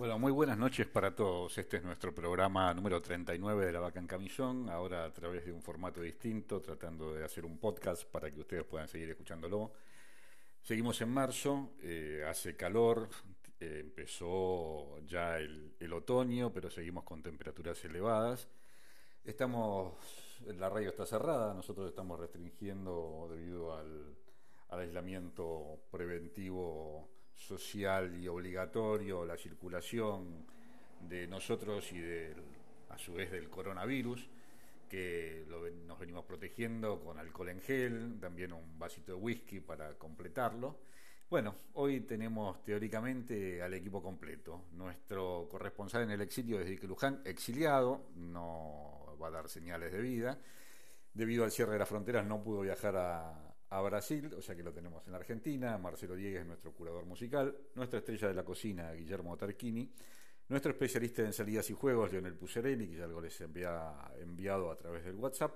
Bueno, muy buenas noches para todos. Este es nuestro programa número 39 de La Vaca en Camisón, ahora a través de un formato distinto, tratando de hacer un podcast para que ustedes puedan seguir escuchándolo. Seguimos en marzo, eh, hace calor, eh, empezó ya el, otoño, pero seguimos con temperaturas elevadas. Estamos, la radio está cerrada, nosotros estamos restringiendo debido al aislamiento preventivo social y obligatorio la circulación de nosotros y del, a su vez del coronavirus, que nos venimos protegiendo con alcohol en gel, también un vasito de whisky para completarlo. Bueno, hoy tenemos teóricamente al equipo completo. Nuestro corresponsal en el exilio desde Luján, exiliado, no va a dar señales de vida. Debido al cierre de las fronteras no pudo viajar a, a Brasil, o sea que lo tenemos en Argentina, Marcelo Diegues, nuestro curador musical, nuestra estrella de la cocina, Guillermo Tarquini, nuestro especialista en salidas y juegos, Leonel Pucerelli, que ya algo les envía enviado a través del WhatsApp.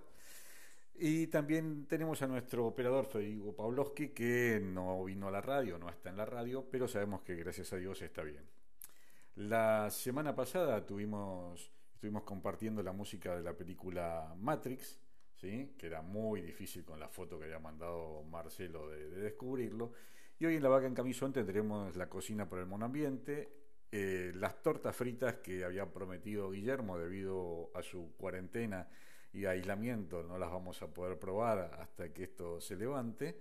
Y también tenemos a nuestro operador Federico Pavlovsky, que no vino a la radio, no está en la radio, pero sabemos que gracias a Dios está bien. La semana pasada tuvimos, estuvimos compartiendo la música de la película Matrix, que era muy difícil con la foto que había mandado Marcelo de, descubrirlo. Y hoy en La Vaca en Camisón tendremos la cocina por el monoambiente, eh, las tortas fritas que había prometido Guillermo debido a su cuarentena y aislamiento, no las vamos a poder probar hasta que esto se levante.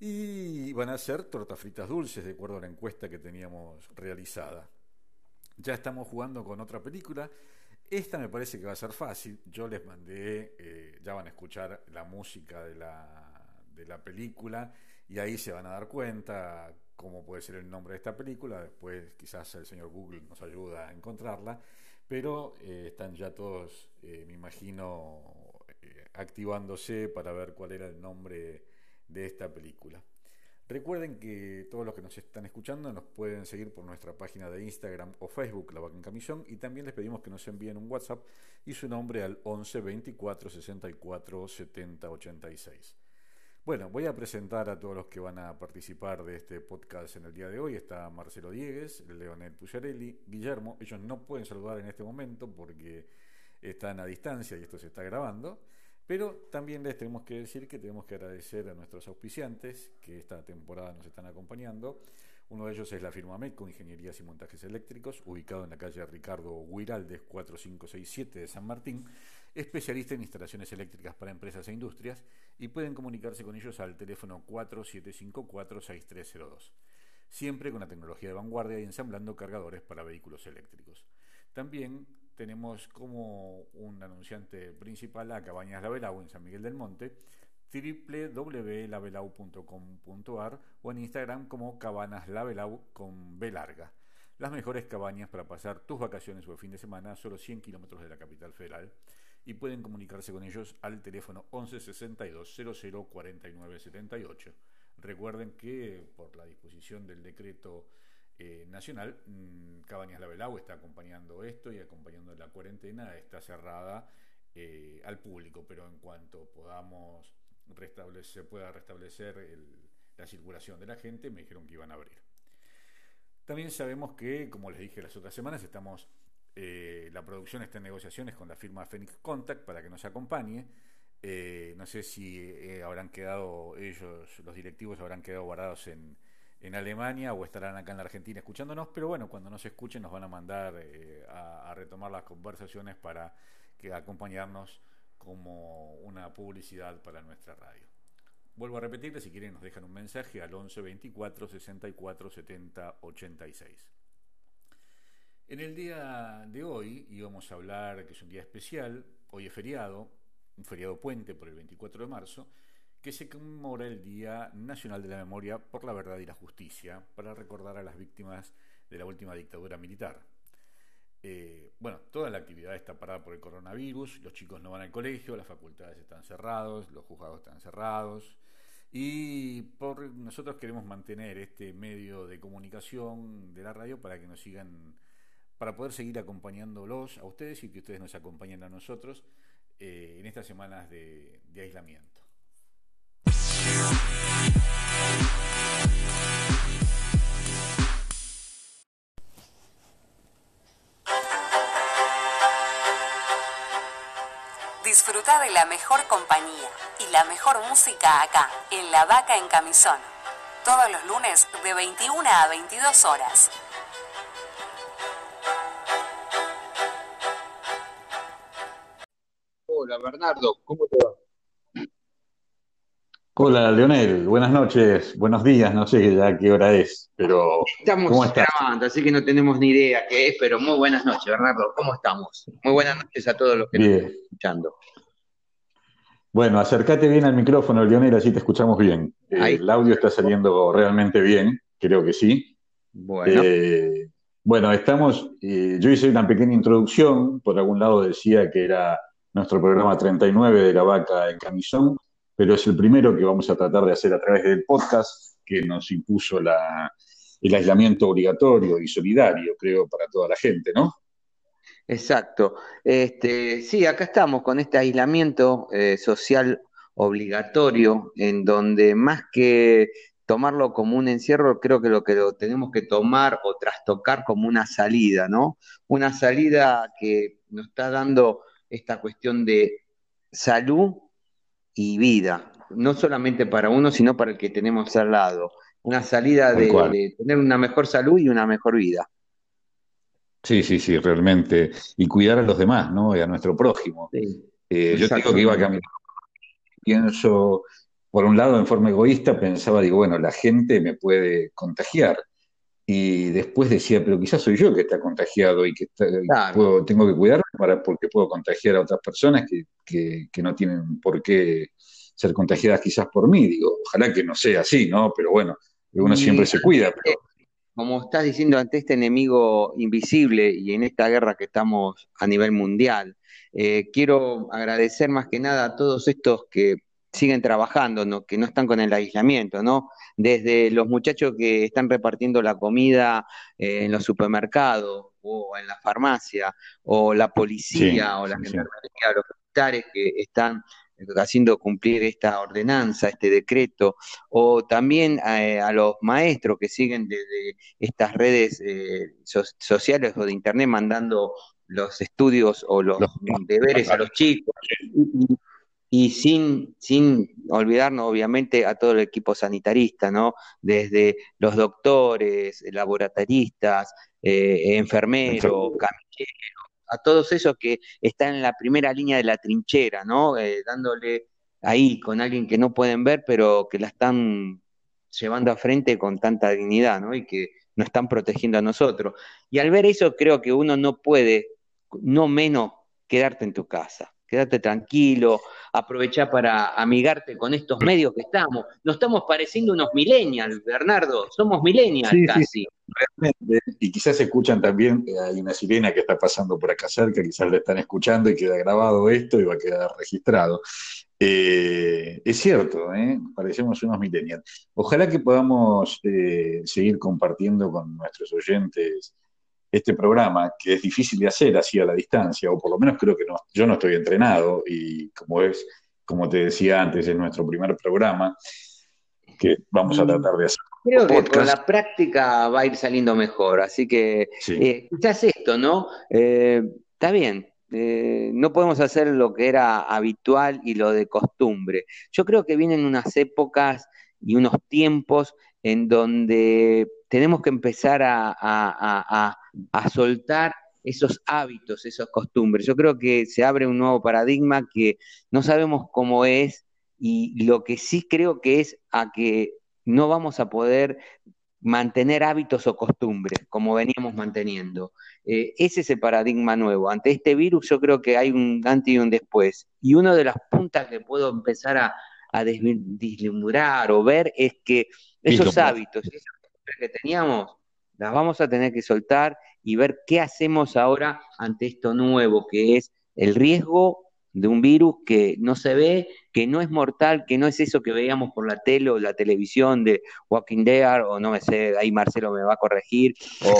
Y van a ser tortas fritas dulces, de acuerdo a la encuesta que teníamos realizada. Ya estamos jugando con otra película esta me parece que va a ser fácil. Yo les mandé, eh, ya van a escuchar la música de la, de la película y ahí se van a dar cuenta cómo puede ser el nombre de esta película. Después quizás el señor Google nos ayuda a encontrarla. Pero eh, están ya todos, eh, me imagino, activándose para ver cuál era el nombre de esta película. Recuerden que todos los que nos están escuchando nos pueden seguir por nuestra página de Instagram o Facebook, La Vaca en Camisón, y también les pedimos que nos envíen un WhatsApp y su nombre al 11 24 64 70 86. Bueno, voy a presentar a todos los que van a participar de este podcast en el día de hoy. Está Marcelo Diegues, Leonel Pucciarelli, Guillermo. Ellos no pueden saludar en este momento porque están a distancia y esto se está grabando. Pero también les tenemos que decir que tenemos que agradecer a nuestros auspiciantes que esta temporada nos están acompañando. Uno de ellos es la firma MECO, Ingenierías y Montajes Eléctricos, ubicado en la calle Ricardo Huiraldes 4567 de San Martín, especialista en instalaciones eléctricas para empresas e industrias, y pueden comunicarse con ellos al teléfono 4754-6302 siempre con la tecnología de vanguardia y ensamblando cargadores para vehículos eléctricos. También tenemos como un anunciante principal a Cabañas Labelau en San Miguel del Monte, www.labelau.com.ar o en Instagram como Cabanas Labelau con B larga. Las mejores cabañas para pasar tus vacaciones o el fin de semana a solo 100 kilómetros de la capital federal y pueden comunicarse con ellos al teléfono 11 62 00 49 78. Recuerden que por la disposición del decreto eh, nacional, mm, Cabañas La está acompañando esto y acompañando la cuarentena, está cerrada eh, al público, pero en cuanto podamos restablecer, pueda restablecer la circulación de la gente, me dijeron que iban a abrir. También sabemos que, como les dije las otras semanas, estamos eh, la producción está en negociaciones con la firma Phoenix Contact para que nos acompañe. no sé si habrán quedado ellos, los directivos habrán quedado guardados en, en Alemania o estarán acá en la Argentina escuchándonos, pero bueno, cuando nos escuchen nos van a mandar eh, a, retomar las conversaciones para que acompañarnos como una publicidad para nuestra radio. Vuelvo a repetirles, si quieren nos dejan un mensaje al 11 24 64 70 86. En el día de hoy íbamos a hablar que es un día especial, hoy es feriado, un feriado puente por el 24 de marzo, que se conmemora el Día Nacional de la Memoria por la Verdad y la Justicia, para recordar a las víctimas de la última dictadura militar. Eh, bueno, toda la actividad está parada por el coronavirus, los chicos no van al colegio, las facultades están cerrados, los juzgados están cerrados, y nosotros queremos mantener este medio de comunicación de la radio para que nos sigan, para poder seguir acompañándolos a ustedes y que ustedes nos acompañen a nosotros eh, en estas semanas de aislamiento. Disfruta de la mejor compañía y la mejor música acá, en La Vaca en Camisón. Todos los lunes de 21 a 22 horas. Hola Bernardo, ¿cómo te va? Hola, Leonel, buenas noches, buenos días, no sé ya qué hora es, pero estamos ¿cómo grabando, así que no tenemos ni idea qué es, pero muy buenas noches, Bernardo, ¿cómo estamos? Muy buenas noches a todos los que están escuchando. Bueno, acércate bien al micrófono, Leonel, así te escuchamos bien. Eh, el audio está saliendo realmente bien, creo que sí. Bueno. Eh, bueno, estamos, eh, yo hice una pequeña introducción, por algún lado decía que era nuestro programa 39 de la vaca en camisón, pero es el primero que vamos a tratar de hacer a través del podcast que nos impuso el aislamiento obligatorio y solidario, creo, para toda la gente, ¿no? Exacto. Este, sí, acá estamos con este aislamiento eh, social obligatorio, en donde más que tomarlo como un encierro, creo que lo que lo tenemos que tomar o trastocar como una salida, ¿no? Una salida que nos está dando esta cuestión de salud y vida, no solamente para uno, sino para el que tenemos al lado. Una salida de, tener una mejor salud y una mejor vida. Sí, sí, sí, realmente. Y cuidar a los demás, ¿no? Y a nuestro prójimo. Eh, yo digo que iba a caminar. Pienso, por un lado, en forma egoísta, pensaba, digo, bueno, la gente me puede contagiar. Y después decía, pero quizás soy yo que está contagiado y que tengo que cuidarme para, porque puedo contagiar a otras personas que, que, no tienen por qué ser contagiadas quizás por mí. Digo, ojalá que no sea así, ¿no? Pero bueno, uno siempre se cuida. Como estás diciendo ante este enemigo invisible y en esta guerra que estamos a nivel mundial, eh, quiero agradecer más que nada a todos estos que siguen trabajando, ¿no? que no están con el aislamiento, ¿no? Desde los muchachos que están repartiendo la comida eh, en los supermercados o en la farmacia, o la policía, o la gendarmería, los militares que están haciendo cumplir esta ordenanza, este decreto, o también eh, a, los maestros que siguen desde estas redes eh, sociales o de internet mandando los estudios o los, deberes a los chicos y sin, sin olvidarnos obviamente a todo el equipo sanitarista, ¿no? Desde los doctores, laboratoristas, eh, enfermeros, camilleros, a todos esos que están en la primera línea de la trinchera, ¿no? Eh, dándole ahí con alguien que no pueden ver, pero que la están llevando a frente con tanta dignidad, ¿no? Y que nos están protegiendo a nosotros. Y al ver eso creo que uno no puede, no menos, quedarte en tu casa quédate tranquilo, aprovecha para amigarte con estos medios que estamos. Nos estamos pareciendo unos millennials, Bernardo, somos millennials casi. realmente, y quizás escuchan también, eh, hay una sirena que está pasando por acá cerca, quizás le están escuchando y queda grabado esto y va a quedar registrado. Eh, es cierto, ¿eh? parecemos unos millennials. Ojalá que podamos eh, seguir compartiendo con nuestros oyentes este programa, que es difícil de hacer así a la distancia, o por lo menos creo que no, yo no estoy entrenado, y como es, como te decía antes, es nuestro primer programa, que vamos a tratar de hacer. Creo que con la práctica va a ir saliendo mejor, así que eh, quizás esto, ¿no? Eh, está bien, eh, no podemos hacer lo que era habitual y lo de costumbre. Yo creo que vienen unas épocas y unos tiempos en donde tenemos que empezar a, soltar esos hábitos, esas costumbres. Yo creo que se abre un nuevo paradigma que no sabemos cómo es y lo que sí creo que es a que no vamos a poder mantener hábitos o costumbres como veníamos manteniendo. Eh, ese es el paradigma nuevo. Ante este virus yo creo que hay un antes y un después. Y una de las puntas que puedo empezar a, a deslumbrar o ver es que esos hábitos, que teníamos, las vamos a tener que soltar y ver qué hacemos ahora ante esto nuevo, que es el riesgo de un virus que no se ve, que no es mortal, que no es eso que veíamos por la tele o la televisión de Walking Dead, o no me sé, ahí Marcelo me va a corregir, o,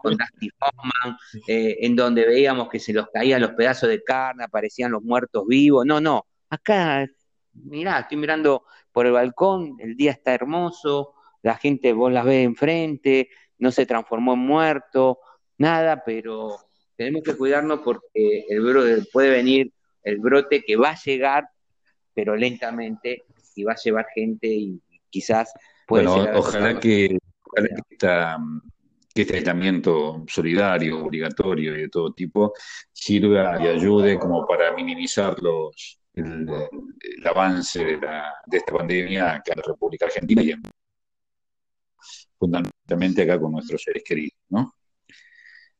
con Dusty Hoffman, eh, en donde veíamos que se los caían los pedazos de carne, aparecían los muertos vivos. No, no, acá, mirá, estoy mirando por el balcón, el día está hermoso, la gente vos la ves enfrente, no se transformó en muerto, nada, pero tenemos que cuidarnos porque el virus puede venir el brote que va a llegar, pero lentamente, y va a llevar gente y quizás puede bueno, ojalá que, ojalá que, este aislamiento solidario, obligatorio y de todo tipo sirva y ayude como para minimizar los, el, avance de, la, de, esta pandemia acá en la República Argentina y fundamentalmente acá con nuestros seres queridos, ¿no?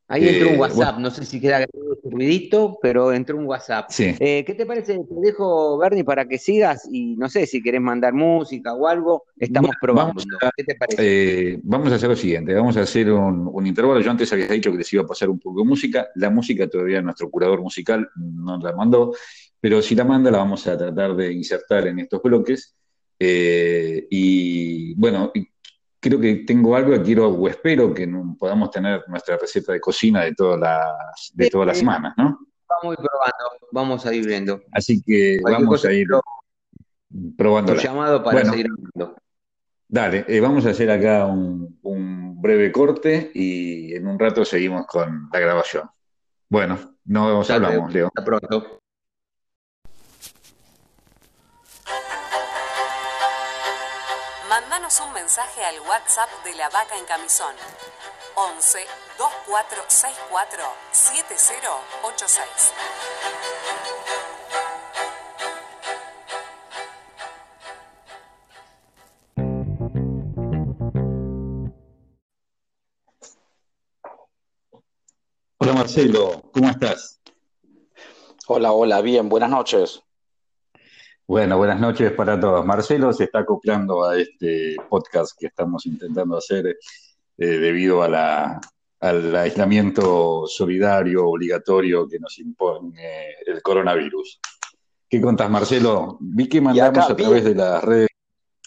Ahí entró un eh, WhatsApp, no sé si queda ruidito, pero entró un WhatsApp. Eh, ¿Qué te parece? Te dejo, Bernie, para que sigas y no sé si querés mandar música o algo, estamos probando. Vamos a, ¿Qué te parece? Eh, vamos a hacer lo siguiente, vamos a hacer un, intervalo. Yo antes había dicho que les iba a pasar un poco de música. La música todavía nuestro curador musical no la mandó, pero si la manda la vamos a tratar de insertar en estos bloques. y bueno, creo que tengo algo que quiero o espero que podamos tener nuestra receta de cocina de todas las, de todas las semanas, ¿no? Vamos a ir probando, vamos a ir viendo. Así que vamos a ir probando. llamado para seguir hablando. Dale, eh, vamos a hacer acá un, breve corte y en un rato seguimos con la grabación. Bueno, nos hablamos, Leo. Hasta pronto. Un mensaje al WhatsApp de la vaca en camisón. 11 2464 7086. Hola Marcelo, ¿cómo estás? Hola, hola, bien, buenas noches. Bueno, buenas noches para todos. Marcelo se está acoplando a este podcast que estamos intentando hacer eh, debido a la, al aislamiento solidario, obligatorio que nos impone el coronavirus. ¿Qué contás, Marcelo? Vi que mandamos a través de las redes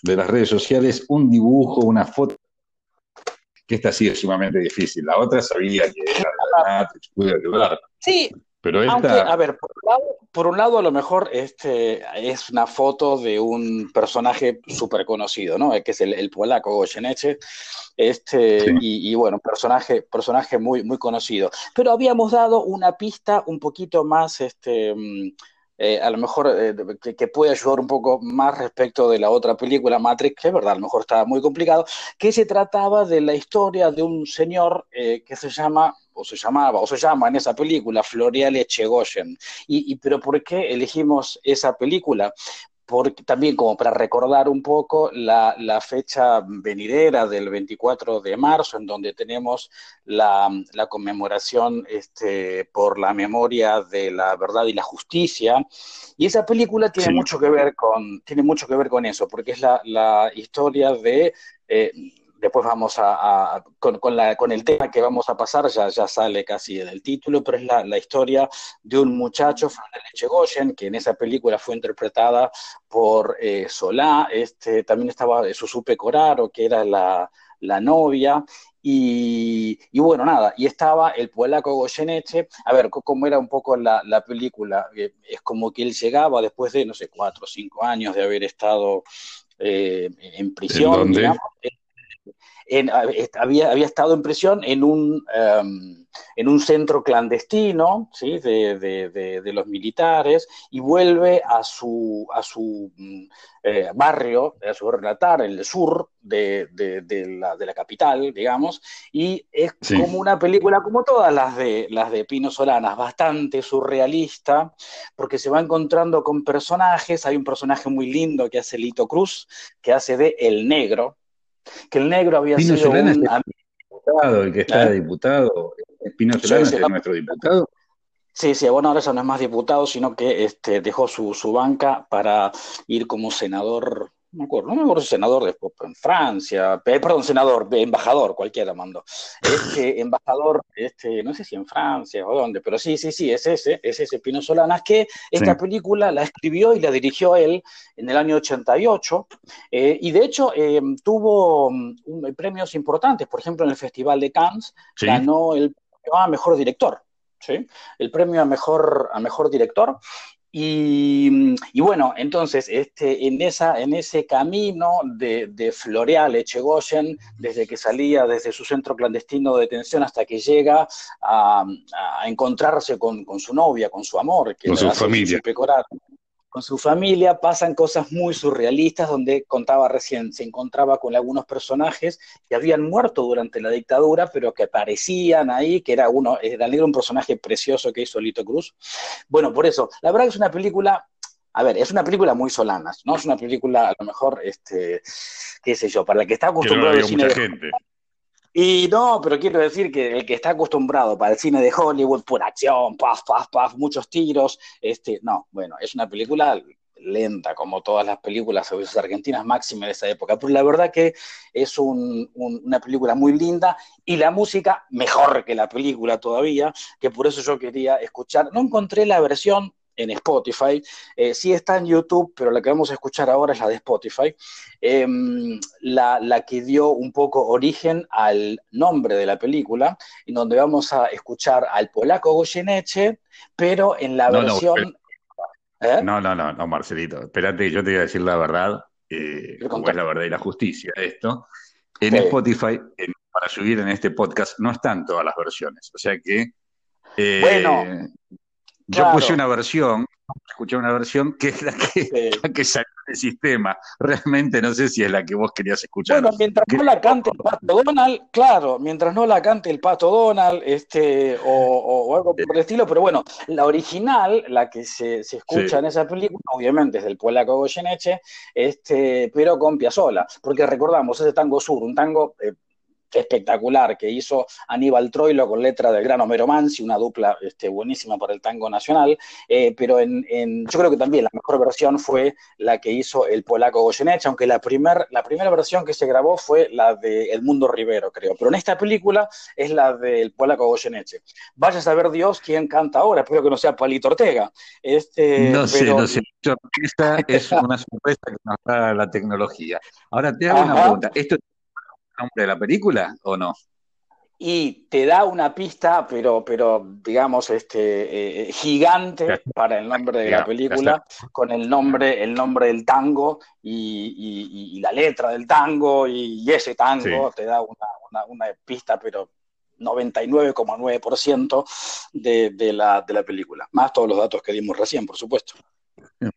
de las redes sociales un dibujo, una foto, que esta sí es sumamente difícil. La otra sabía que era la Matrix, pude ayudar. Sí, pero a ver, por un, lado, a lo mejor este es una foto de un personaje súper conocido, ¿no? Que es el, polaco Goyeneche, este, y, bueno, personaje, personaje muy, muy conocido. Pero habíamos dado una pista un poquito más, este, mm, eh, a lo mejor eh, que, puede ayudar un poco más respecto de la otra película, Matrix, que es verdad, a lo mejor estaba muy complicado, que se trataba de la historia de un señor eh, que se llama o se llamaba, o se llama en esa película, Florial Echegoyen. Y, y, pero ¿por qué elegimos esa película? Porque, también como para recordar un poco la, la, fecha venidera del 24 de marzo, en donde tenemos la, la, conmemoración este, por la memoria de la verdad y la justicia. Y esa película tiene, mucho, que ver con, tiene mucho que ver con eso, porque es la, la historia de... Eh, después vamos a, con, con, el tema que vamos a pasar, ya, ya sale casi del título, pero es la, historia de un muchacho, Fernando Lechegoyen, que en esa película fue interpretada por eh, Solá, este, también estaba Susupe Coraro, que era la, novia, y, bueno, nada, y estaba el polaco Goyeneche, a ver, cómo era un poco la, película, eh, es como que él llegaba después de, no sé, cuatro o cinco años de haber estado eh, en prisión, digamos, había, había estado en prisión en un, em, en un centro clandestino ¿sí? de, de, los militares y vuelve a su, a su mm, eh, barrio, a su relatar, el sur de, la, de la capital, digamos, y es como una película como todas las de, las de Pino Solanas, bastante surrealista, porque se va encontrando con personajes, hay un personaje muy lindo que hace Lito Cruz, que hace de El Negro, que el negro había sido un... diputado, el que está ¿Eh? diputado, Pino Solana es nuestro diputado. Sí, sí, bueno, ahora ya no es más diputado, sino que este, dejó su, su banca para ir como senador no me acuerdo, no me acuerdo senador después en Francia, perdón, senador, embajador, cualquiera mando. Este embajador, este, no sé si en Francia o dónde, pero sí, sí, sí, es ese, es ese Pino Solanas, que esta película la escribió y la dirigió él en el año 88, eh, y de hecho eh, tuvo mm, premios importantes, por ejemplo, en el Festival de Cannes, ganó el premio a Mejor Director, ¿sí? El premio a Mejor, a mejor Director, Y, bueno, entonces, este, en, esa, en ese camino de, de Floreal Echegoyen, desde que salía desde su centro clandestino de detención hasta que llega a, encontrarse con, su novia, con su amor, que con su familia con su familia, pasan cosas muy surrealistas donde contaba recién, se encontraba con algunos personajes que habían muerto durante la dictadura, pero que aparecían ahí, que era uno, era un personaje precioso que hizo Lito Cruz. Bueno, por eso, la verdad que es una película a ver, es una película muy solana, ¿no? Es una película, a lo mejor, este, qué sé yo, para la que está acostumbrado al cine. gente. Y no, pero quiero decir que el que está acostumbrado para el cine de Hollywood, pura acción, paf, paf, paf, muchos tiros, este, no, bueno, es una película lenta, como todas las películas argentinas máximas de esa época, pero la verdad que es una película muy linda y la música mejor que la película todavía, que por eso yo quería escuchar, no encontré la versión en Spotify. Eh, sí está en YouTube, pero la que vamos a escuchar ahora es la de Spotify. Em, la, que dio un poco origen al nombre de la película, en donde vamos a escuchar al polaco Goyeneche, pero en la versión... ¿Eh? No, no, no, no, Marcelito. Espérate, yo te voy a decir la verdad, eh, es la verdad y la justicia esto. En Spotify, para subir en este podcast, no están todas las versiones. O sea que... Bueno, yo puse una versión, escuché una versión que es la que, que salió del sistema. Realmente no sé si es la que vos querías escuchar. Bueno, mientras no la cante el Pato Donald, claro, mientras no la cante el Pato Donald, este, o, algo por el estilo, pero bueno, la original, la que se, escucha en esa película, obviamente es del polaco Goyeneche, este, pero con Piazzolla, porque recordamos, ese tango sur, un tango eh, espectacular que hizo Aníbal Troilo con letra del gran Homero Mansi, una dupla este, buenísima para el tango nacional, eh, pero en, yo creo que también la mejor versión fue la que hizo el polaco Goyeneche, aunque la, primer, la primera versión que se grabó fue la de El Mundo Rivero, creo, pero en esta película es la del polaco Goyeneche. Vaya a saber Dios quién canta ahora, espero que no sea Palito Ortega. Este, no sé, no sé. Esta es una sorpresa que nos da la tecnología. Ahora te hago una pregunta. ¿Esto nombre de la película o no? Y te da una pista, pero, pero digamos, este, eh, gigante para el nombre de la película, con el nombre, el nombre del tango y, la letra del tango y, ese tango te da una, una, pista, pero 99,9% de, de, la, de la película, más todos los datos que dimos recién, por supuesto.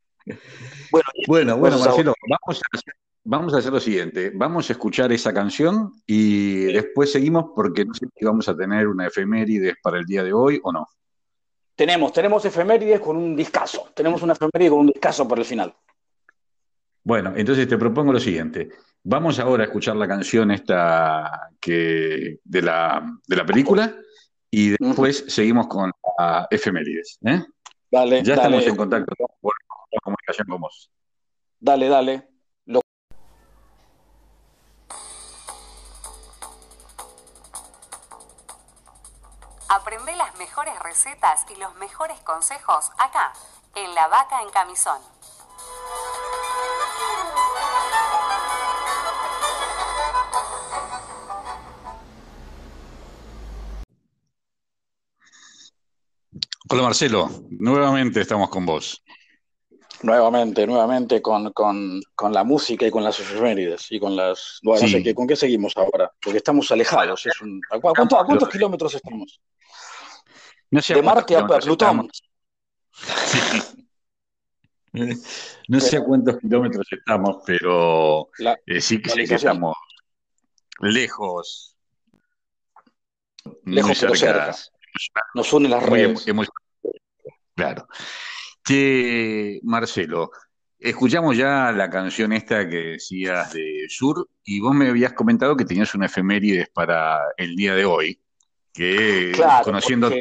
Bueno, bueno, bueno Marcelo, vamos a vamos a hacer lo siguiente, vamos a escuchar esa canción y después seguimos porque no sé si vamos a tener una efemérides para el día de hoy o no. Tenemos, tenemos efemérides con un discazo, tenemos una efeméride con un discazo para el final. Bueno, entonces te propongo lo siguiente. Vamos ahora a escuchar la canción esta que de la, de la película y después seguimos con la efemérides. ¿eh? Dale, ya estamos en contacto con la comunicación con vos. Dale, dale. Aprende las mejores recetas y los mejores consejos acá, en La Vaca en Camisón. Hola Marcelo, nuevamente estamos con vos. Nuevamente, nuevamente con, la música y con las efemérides y con las... Bueno, no sé, ¿qué, ¿con qué seguimos ahora? Porque estamos alejados. Es un, ¿a, cuántos kilómetros estamos? No sé de Marte a, Plutón. No sé a cuántos kilómetros estamos, pero eh, sí que, estamos lejos. Lejos, muy cerca. Nos unen las redes. claro. Che, Marcelo, escuchamos ya la canción esta que decías de Sur y vos me habías comentado que tenías una efemérides para el día de hoy, que conociéndote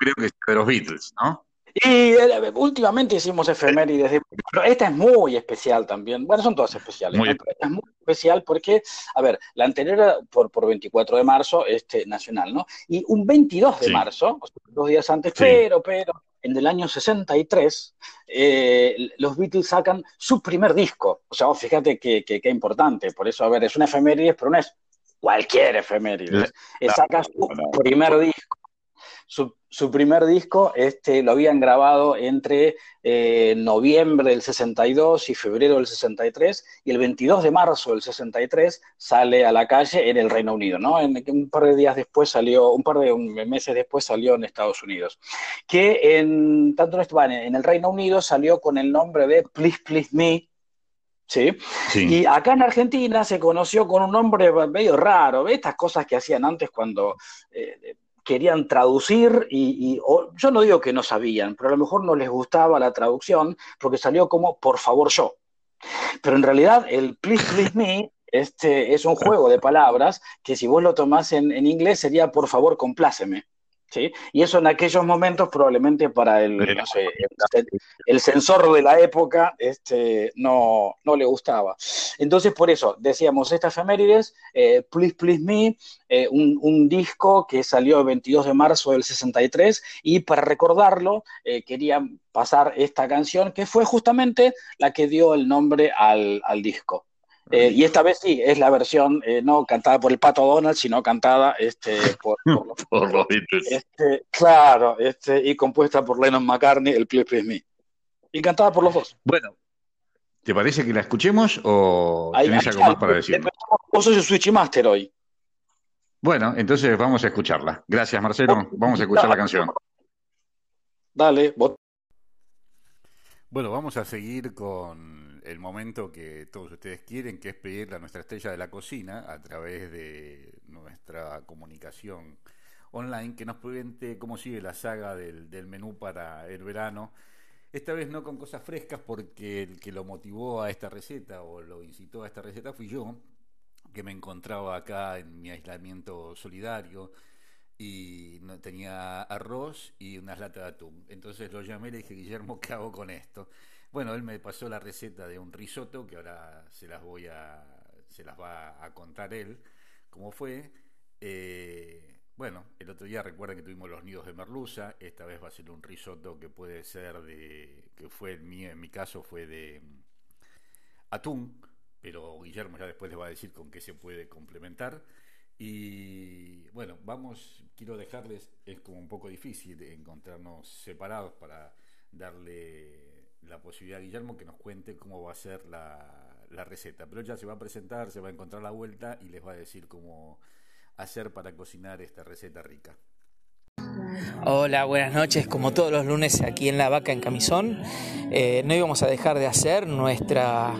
creo que es de los Beatles, ¿no? Y eh, últimamente hicimos efemérides, pero esta es muy especial también. Bueno, son todas especiales. Esta es muy especial porque, a ver, la anterior era por, por 24 de marzo, este, nacional, ¿no? Y un 22 de marzo, dos días antes, pero, pero, en el año 63, eh, los Beatles sacan su primer disco. O sea, fíjate qué que, importante. Por eso, a ver, es una efeméride, pero no es cualquier efeméride. Saca su primer disco su, primer disco este, lo habían grabado entre eh, noviembre del 62 y febrero del 63, y el 22 de marzo del 63 sale a la calle en el Reino Unido, ¿no? En, un par de días después salió, un par de meses después salió en Estados Unidos. Que en, tanto en, en el Reino Unido salió con el nombre de Please Please Me, ¿sí? Y acá en Argentina se conoció con un nombre medio raro, ¿ves? Estas cosas que hacían antes cuando eh, querían traducir y, yo no digo que no sabían, pero a lo mejor no les gustaba la traducción porque salió como por favor yo. Pero en realidad el please please me este, es un juego de palabras que si vos lo tomás en, en inglés sería por favor compláceme. ¿Sí? Y eso en aquellos momentos probablemente para el, el, sensor de la época este, no, no, le gustaba. Entonces, por eso, decíamos, esta efemérides, eh, Please Please Me, eh, un, un, disco que salió el 22 de marzo del 63, y para recordarlo, eh, quería pasar esta canción, que fue justamente la que dio el nombre al, al disco. Eh, y esta vez sí, es la versión eh, no cantada por el Pato Donald, sino cantada este, por, los este, Claro, este, y compuesta por Lennon McCartney, el Please Please Me. Y cantada por los dos. Bueno, ¿te parece que la escuchemos o tienes algo más para decir? Vos sos el Switch Master hoy. Bueno, entonces vamos a escucharla. Gracias, Marcelo. Vamos a escuchar la canción. Dale, Bueno, vamos a seguir con el momento que todos ustedes quieren, que es pedirle a nuestra estrella de la cocina, a través de nuestra comunicación online, que nos pregunte cómo sigue la saga del, menú para el verano. Esta vez no con cosas frescas, porque el que lo motivó a esta receta o lo incitó a esta receta fui yo, que me encontraba acá en mi aislamiento solidario y no, tenía arroz y unas latas de atún. Entonces lo llamé y le dije, Guillermo, ¿qué hago con esto? Bueno, él me pasó la receta de un risotto que ahora se las voy a, se las va a contar él, cómo fue. Eh, bueno, el otro día recuerden que tuvimos los nidos de merluza, esta vez va a ser un risotto que puede ser de, que fue en mi, caso fue de mm, atún, pero Guillermo ya después les va a decir con qué se puede complementar. Y bueno, vamos, quiero dejarles, es como un poco difícil encontrarnos separados para darle la posibilidad, Guillermo, que nos cuente cómo va a ser la, la receta. Pero ya se va a presentar, se va a encontrar la vuelta y les va a decir cómo hacer para cocinar esta receta rica. Hola, buenas noches. Como todos los lunes aquí en La Vaca en Camisón, eh, no íbamos a dejar de hacer nuestra,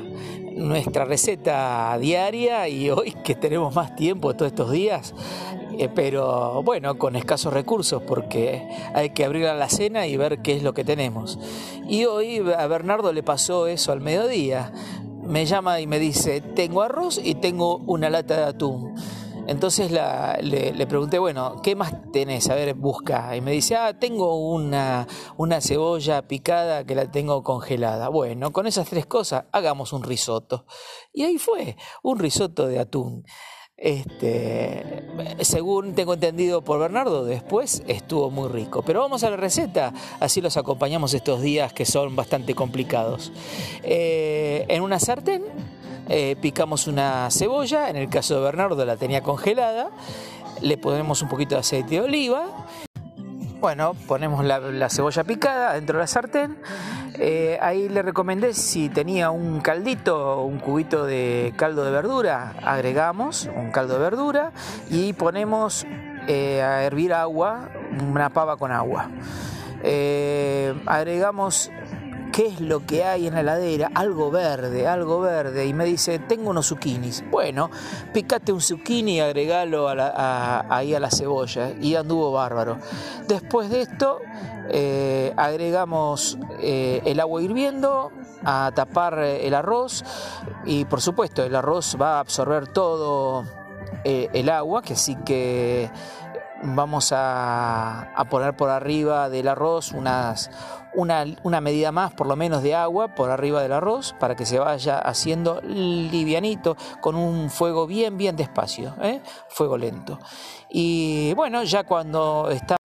nuestra receta diaria y hoy que tenemos más tiempo todos estos días, eh, pero bueno, con escasos recursos porque hay que abrir la cena y ver qué es lo que tenemos. Y hoy a Bernardo le pasó eso al mediodía. Me llama y me dice, tengo arroz y tengo una lata de atún. Entonces le, pregunté, bueno, ¿qué más tenés? A ver, busca. Y me dice, ah, tengo una, una cebolla picada que la tengo congelada. Bueno, con esas tres cosas hagamos un risotto. Y ahí fue, un risotto de atún. Este, según tengo entendido por Bernardo, después estuvo muy rico. Pero vamos a la receta, así los acompañamos estos días que son bastante complicados. Eh, en una sartén eh, picamos una cebolla, en el caso de Bernardo la tenía congelada, le ponemos un poquito de aceite de oliva. Bueno, ponemos la, cebolla picada dentro de la sartén. Eh, ahí le recomendé si tenía un caldito, un cubito de caldo de verdura, agregamos un caldo de verdura y ponemos eh, a hervir agua, una pava con agua. agregamos ¿qué es lo que hay en la heladera? Algo verde, algo verde. Y me dice, tengo unos zucchinis. Bueno, picate un zucchini y agregalo ahí a la cebolla. Y anduvo bárbaro. Después de esto, eh, agregamos eh, el agua hirviendo a tapar el arroz. Y por supuesto, el arroz va a absorber todo eh, el agua, que sí que vamos a, poner por arriba del arroz unas, una, medida más, por lo menos, de agua por arriba del arroz para que se vaya haciendo livianito con un fuego bien, bien despacio, ¿eh? fuego lento. Y bueno, ya cuando está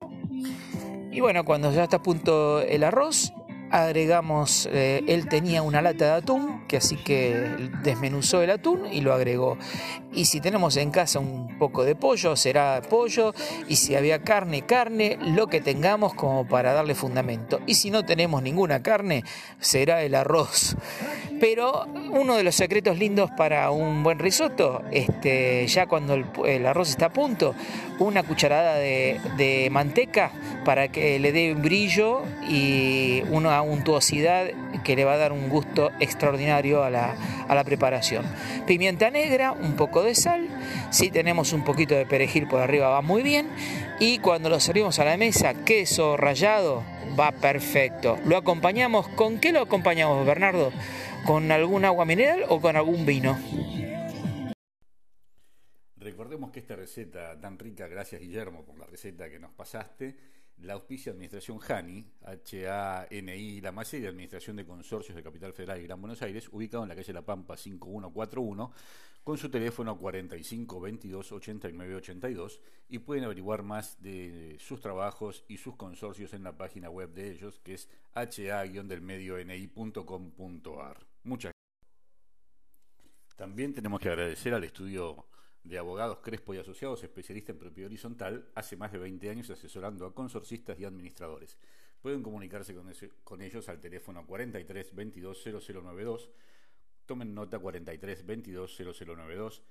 y bueno, cuando ya está a punto el arroz, agregamos, eh, él tenía una lata de atún, que así que desmenuzó el atún y lo agregó. Y si tenemos en casa un poco de pollo, será pollo, y si había carne, carne, lo que tengamos como para darle fundamento. Y si no tenemos ninguna carne, será el arroz. Pero uno de los secretos lindos para un buen risotto, este, ya cuando el, arroz está a punto, una cucharada de, manteca para que le dé brillo y una untuosidad que le va a dar un gusto extraordinario a la, a la preparación. Pimienta negra, un poco de sal, si tenemos un poquito de perejil por arriba va muy bien y cuando lo servimos a la mesa, queso rallado, va perfecto. Lo acompañamos, ¿con qué lo acompañamos Bernardo? ¿Con algún agua mineral o con algún vino? Recordemos que esta receta tan rica, gracias Guillermo por la receta que nos pasaste, la auspicia Administración HANI, H-A-N-I, la más de Administración de Consorcios de Capital Federal y Gran Buenos Aires, ubicado en la calle La Pampa 5141, con su teléfono 45 22 89 82 y pueden averiguar más de sus trabajos y sus consorcios en la página web de ellos, que es ha-del-medio-ni.com.ar. Muchas gracias. También tenemos que agradecer al estudio de abogados Crespo y Asociados, especialista en propiedad horizontal, hace más de 20 años asesorando a consorcistas y administradores. Pueden comunicarse con, ellos al teléfono 43 22 0092, tomen nota 43 22 0092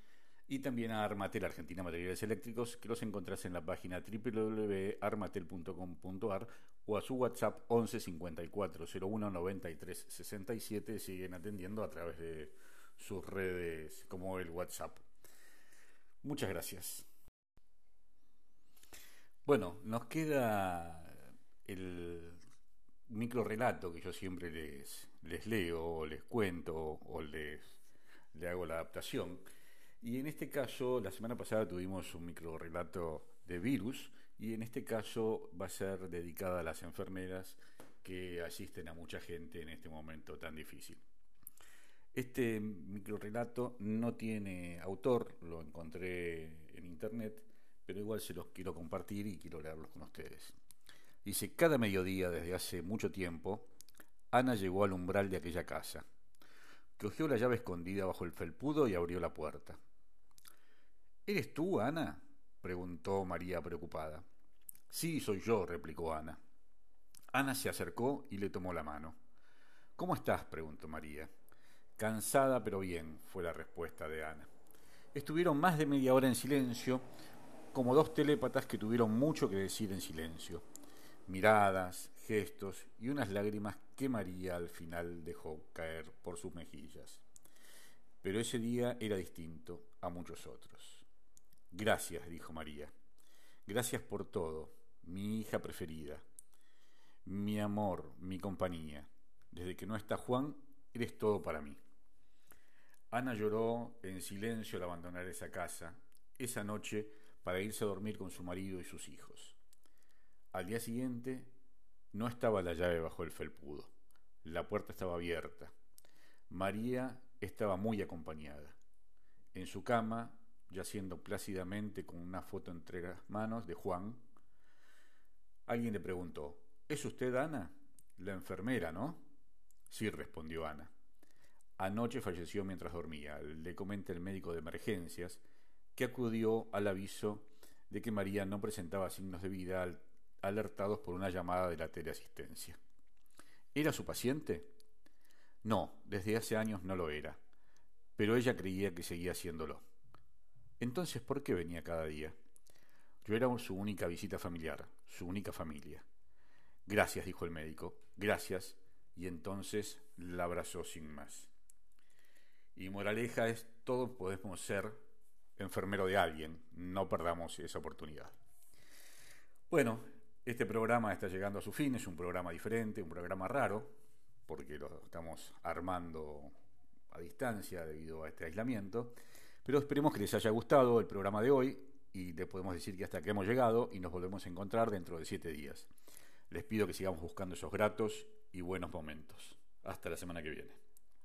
y también a Armatel Argentina Materiales Eléctricos, que los encontrás en la página www.armatel.com.ar o a su WhatsApp 11 54 01 93 67. Siguen atendiendo a través de sus redes como el WhatsApp. Muchas gracias. Bueno, nos queda el micro relato que yo siempre les, les leo o les cuento o les, le hago la adaptación. Y en este caso, la semana pasada tuvimos un micro relato de virus y en este caso va a ser dedicada a las enfermeras que asisten a mucha gente en este momento tan difícil. Este microrelato no tiene autor, lo encontré en internet, pero igual se los quiero compartir y quiero leerlos con ustedes. Dice, cada mediodía desde hace mucho tiempo, Ana llegó al umbral de aquella casa. Cogió la llave escondida bajo el felpudo y abrió la puerta. ¿Eres tú, Ana? preguntó María preocupada. Sí, soy yo, replicó Ana. Ana se acercó y le tomó la mano. ¿Cómo estás? preguntó María. Cansada pero bien, fue la respuesta de Ana. Estuvieron más de media hora en silencio, como dos telépatas que tuvieron mucho que decir en silencio. Miradas, gestos y unas lágrimas que María al final dejó caer por sus mejillas. Pero ese día era distinto a muchos otros. Gracias, dijo María. Gracias por todo, mi hija preferida, mi amor, mi compañía. Desde que no está Juan, eres todo para mí. Ana lloró en silencio al abandonar esa casa esa noche para irse a dormir con su marido y sus hijos. Al día siguiente no estaba la llave bajo el felpudo. La puerta estaba abierta. María estaba muy acompañada. En su cama, yaciendo plácidamente con una foto entre las manos de Juan, alguien le preguntó, ¿Es usted Ana? La enfermera, ¿no? Sí, respondió Ana. Anoche falleció mientras dormía, le comenta el médico de emergencias, que acudió al aviso de que María no presentaba signos de vida alertados por una llamada de la teleasistencia. ¿Era su paciente? No, desde hace años no lo era, pero ella creía que seguía siéndolo. Entonces, ¿por qué venía cada día? Yo era su única visita familiar, su única familia. Gracias, dijo el médico, gracias, y entonces la abrazó sin más. Y moraleja es, todos podemos ser enfermero de alguien, no perdamos esa oportunidad. Bueno, este programa está llegando a su fin, es un programa diferente, un programa raro, porque lo estamos armando a distancia debido a este aislamiento, pero esperemos que les haya gustado el programa de hoy y les podemos decir que hasta aquí hemos llegado y nos volvemos a encontrar dentro de siete días. Les pido que sigamos buscando esos gratos y buenos momentos. Hasta la semana que viene.